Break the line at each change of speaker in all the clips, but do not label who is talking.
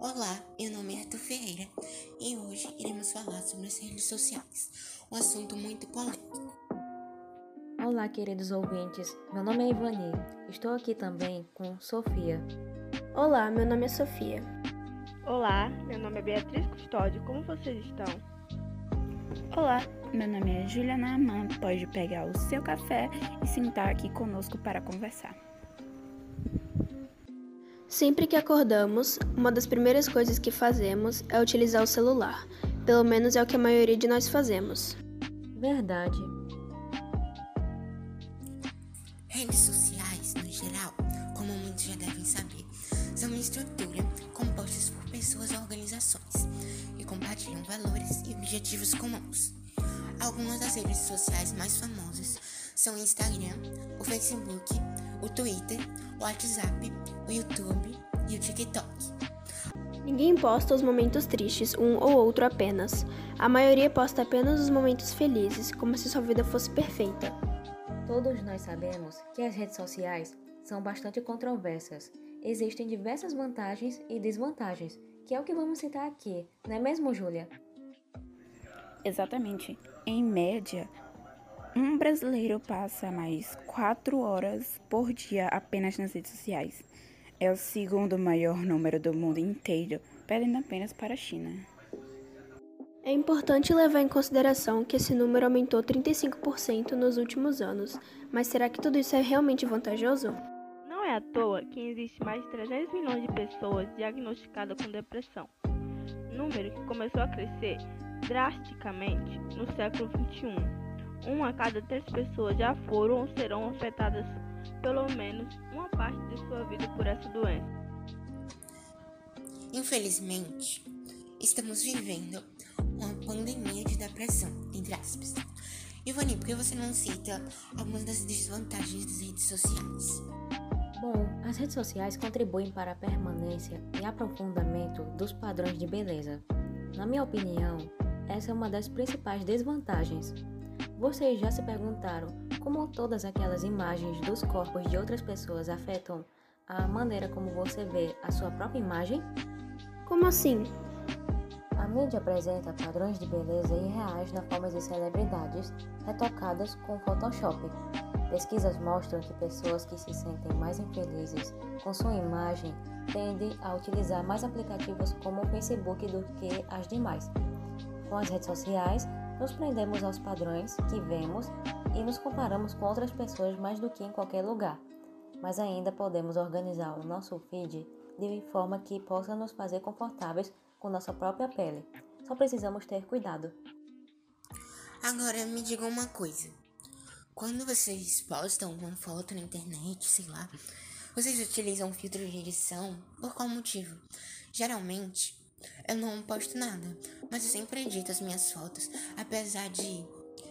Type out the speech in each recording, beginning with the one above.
Olá, meu nome é Arthur Ferreira e hoje iremos falar sobre as redes sociais, um assunto muito polêmico.
Olá, queridos ouvintes. Meu nome é Ivani. Estou aqui também com Sofia.
Olá, meu nome é Sofia.
Olá, meu nome é Beatriz Custódio. Como vocês estão?
Olá, meu nome é Juliana Aman. Pode pegar o seu café e sentar aqui conosco para conversar.
Sempre que acordamos, uma das primeiras coisas que fazemos é utilizar o celular. Pelo menos é o que a maioria de nós fazemos.
Verdade.
Redes sociais, no geral, como muitos já devem saber, são uma estrutura composta por pessoas ou organizações que compartilham valores e objetivos comuns. Algumas das redes sociais mais famosas são o Instagram, o Facebook, o Twitter, o WhatsApp, o YouTube e o TikTok.
Ninguém posta os momentos tristes, um ou outro apenas. A maioria posta apenas os momentos felizes, como se sua vida fosse perfeita.
Todos nós sabemos que as redes sociais são bastante controversas. Existem diversas vantagens e desvantagens, que é o que vamos citar aqui, não é mesmo, Júlia?
Exatamente. Em média, um brasileiro passa mais 4 horas por dia apenas nas redes sociais. É o segundo maior número do mundo inteiro, perdendo apenas para a China.
É importante levar em consideração que esse número aumentou 35% nos últimos anos, mas será que tudo isso é realmente vantajoso?
Não é à toa que existe mais de 300 milhões de pessoas diagnosticadas com depressão, número que começou a crescer drasticamente no século XXI uma a cada três pessoas já foram ou serão afetadas pelo menos uma parte de sua vida por essa doença.
Infelizmente, estamos vivendo uma pandemia de depressão, entre aspas. Ivani, por que você não cita algumas das desvantagens das redes sociais?
Bom, as redes sociais contribuem para a permanência e aprofundamento dos padrões de beleza. Na minha opinião, essa é uma das principais desvantagens, vocês já se perguntaram como todas aquelas imagens dos corpos de outras pessoas afetam a maneira como você vê a sua própria imagem?
Como assim?
A mídia apresenta padrões de beleza irreais na forma de celebridades retocadas com Photoshop. Pesquisas mostram que pessoas que se sentem mais infelizes com sua imagem tendem a utilizar mais aplicativos como o Facebook do que as demais. Com as redes sociais, nos prendemos aos padrões que vemos e nos comparamos com outras pessoas mais do que em qualquer lugar. Mas ainda podemos organizar o nosso feed de forma que possa nos fazer confortáveis com nossa própria pele. Só precisamos ter cuidado.
Agora me diga uma coisa. Quando vocês postam alguma foto na internet, sei lá, vocês utilizam filtro de edição? Por qual motivo? Geralmente, eu não posto nada, mas eu sempre edito as minhas fotos, apesar de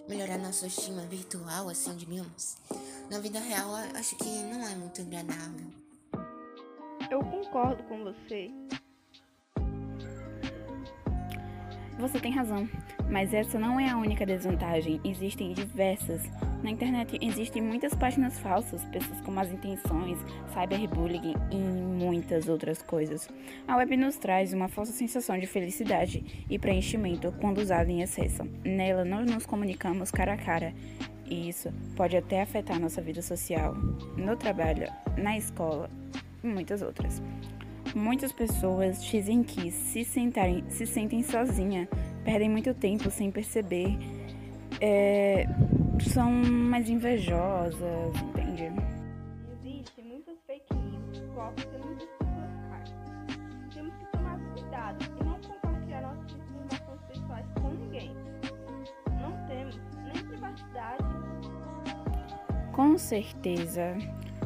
melhorar nossa estima virtual, assim, digamos. Na vida real, acho que não é muito agradável.
Eu concordo com você.
Você tem razão, mas essa não é a única desvantagem, existem diversas. Na internet existem muitas páginas falsas, pessoas com más intenções, cyberbullying e muitas outras coisas. A web nos traz uma falsa sensação de felicidade e preenchimento quando usada em excesso. Nela, nós nos comunicamos cara a cara e isso pode até afetar nossa vida social, no trabalho, na escola e muitas outras. Muitas pessoas dizem que se, sentarem, se sentem sozinhas, perdem muito tempo sem perceber, é, são mais invejosas, entende?
Existem muitas fake news, cópias e muitas pessoas caem. Temos que tomar cuidado e não compartilhar nossas informações pessoais com ninguém. Não temos nem privacidade.
Com certeza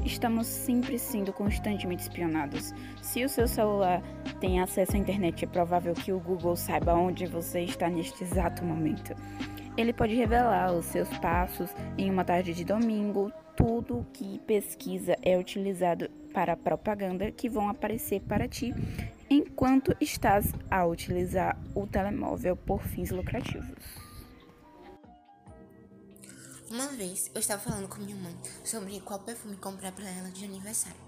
estamos sempre sendo constantemente espionados. Se o seu celular tem acesso à internet, é provável que o Google saiba onde você está neste exato momento. Ele pode revelar os seus passos em uma tarde de domingo. Tudo que pesquisa é utilizado para propaganda que vão aparecer para ti enquanto estás a utilizar o telemóvel por fins lucrativos.
Uma vez eu estava falando com minha mãe sobre qual perfume comprar para ela de aniversário.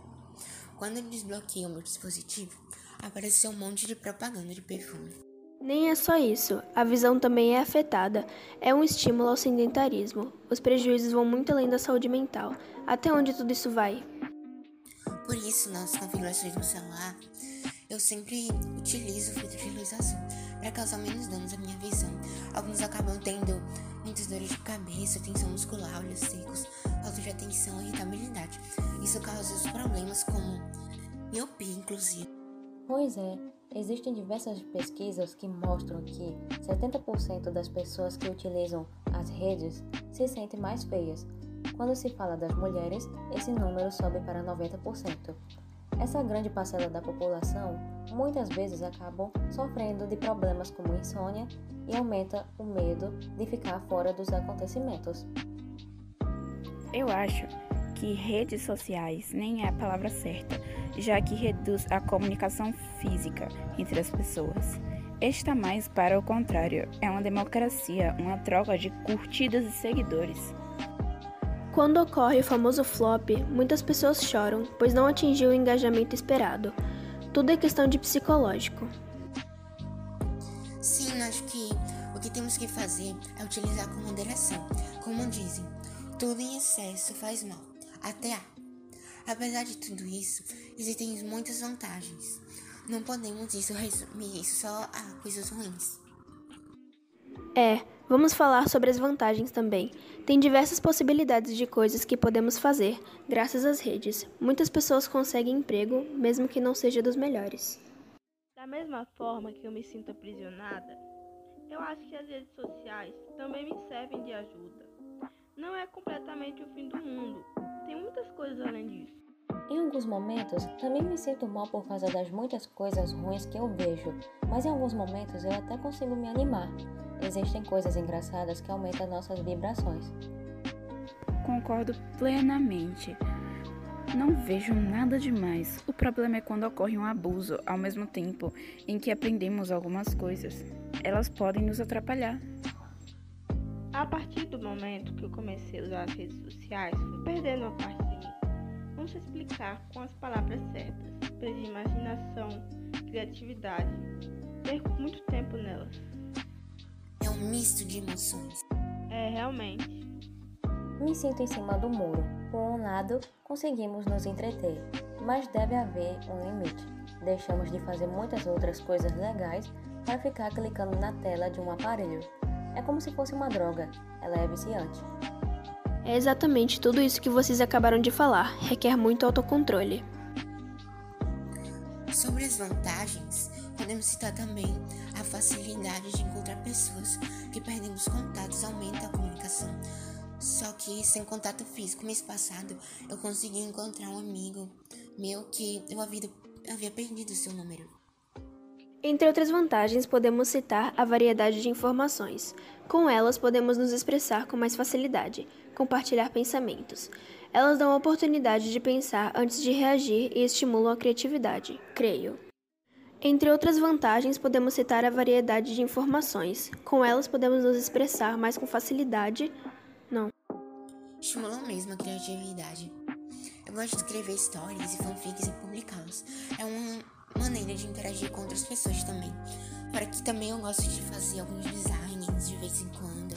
Quando eu desbloqueei o meu dispositivo, apareceu um monte de propaganda de perfume.
Nem é só isso, a visão também é afetada. É um estímulo ao sedentarismo. Os prejuízos vão muito além da saúde mental. Até onde tudo isso vai?
Por isso, nas configurações do celular, eu sempre utilizo filtro de luz azul para causar menos danos à minha visão. Alguns acabam tendo muitas dores de cabeça, tensão muscular, olhos secos, falta de atenção e irritabilidade. Isso causa os problemas como miopia, inclusive.
Pois é, existem diversas pesquisas que mostram que 70% das pessoas que utilizam as redes se sentem mais feias. Quando se fala das mulheres, esse número sobe para 90%. Essa grande parcela da população muitas vezes acabam sofrendo de problemas como insônia e aumenta o medo de ficar fora dos acontecimentos.
Eu acho que redes sociais nem é a palavra certa, já que reduz a comunicação física entre as pessoas. Está mais para o contrário, é uma democracia, uma troca de curtidas e seguidores.
Quando ocorre o famoso flop, muitas pessoas choram, pois não atingiu o engajamento esperado. Tudo é questão de psicológico.
Sim, acho que o que temos que fazer é utilizar com moderação. Como dizem, tudo em excesso faz mal. Até a. Apesar de tudo isso, existem muitas vantagens. Não podemos isso resumir isso só a coisas ruins.
É, vamos falar sobre as vantagens também. Tem diversas possibilidades de coisas que podemos fazer graças às redes. Muitas pessoas conseguem emprego, mesmo que não seja dos melhores.
Da mesma forma que eu me sinto aprisionada, eu acho que as redes sociais também me servem de ajuda. Não é completamente o fim do mundo, tem muitas coisas além disso.
Em alguns momentos, também me sinto mal por causa das muitas coisas ruins que eu vejo, mas em alguns momentos eu até consigo me animar. Existem coisas engraçadas que aumentam nossas vibrações.
Concordo plenamente. Não vejo nada demais. O problema é quando ocorre um abuso ao mesmo tempo em que aprendemos algumas coisas. Elas podem nos atrapalhar.
A partir do momento que eu comecei a usar as redes sociais, fui perdendo uma parte de mim. Vamos explicar com as palavras certas. Perdi imaginação, criatividade. Perco muito tempo nelas.
É um misto de emoções.
É, realmente.
Me sinto em cima do muro. Por um lado, conseguimos nos entreter, mas deve haver um limite. Deixamos de fazer muitas outras coisas legais para ficar clicando na tela de um aparelho. É como se fosse uma droga, ela é viciante.
É exatamente tudo isso que vocês acabaram de falar. Requer muito autocontrole.
Sobre as vantagens, podemos citar também a facilidade de encontrar pessoas que perdemos contatos aumenta a comunicação. Só que sem contato físico, mês passado eu consegui encontrar um amigo meu que eu havia, havia perdido seu número.
Entre outras vantagens, podemos citar a variedade de informações. Com elas, podemos nos expressar com mais facilidade, compartilhar pensamentos. Elas dão a oportunidade de pensar antes de reagir e estimulam a criatividade, creio. Entre outras vantagens, podemos citar a variedade de informações. Com elas, podemos nos expressar mais com facilidade. Não.
Estimulam mesmo a criatividade. Eu gosto de escrever histórias e fanfics e publicá-los. É uma maneira de interagir com outras pessoas também. Para que também eu gosto de fazer alguns designs de vez em quando.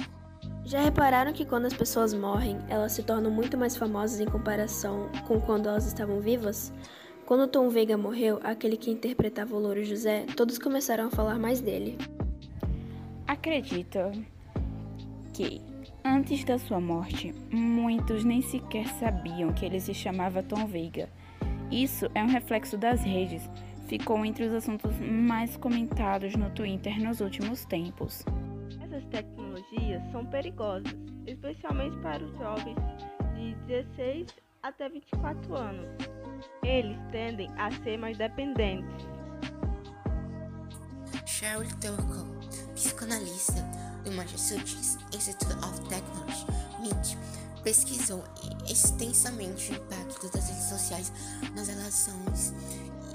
Já repararam que quando as pessoas morrem, elas se tornam muito mais famosas em comparação com quando elas estavam vivas? Quando Tom Veiga morreu, aquele que interpretava o Louro José, todos começaram a falar mais dele.
Acredito que, antes da sua morte, muitos nem sequer sabiam que ele se chamava Tom Veiga. Isso é um reflexo das redes. Ficou entre os assuntos mais comentados no Twitter nos últimos tempos.
Essas tecnologias são perigosas, especialmente para os jovens de 16 até 24 anos. Eles tendem a ser mais dependentes.
Sheryl Turkle, psicanalista do Massachusetts Institute of Technology, MIT, pesquisou extensamente o impacto das redes sociais nas relações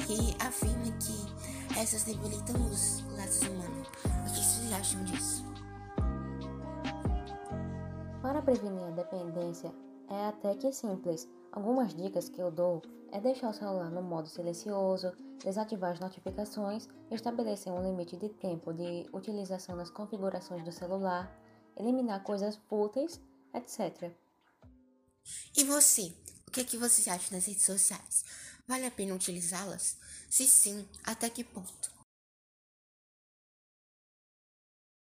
e afirma que essas debilitam os laços humanos. O que vocês acham disso?
Para prevenir a dependência, é até que simples. Algumas dicas que eu dou é deixar o celular no modo silencioso, desativar as notificações, estabelecer um limite de tempo de utilização nas configurações do celular, eliminar coisas fúteis, etc.
E você? O que, é que você acha das redes sociais? Vale a pena utilizá-las? Se sim, até que ponto?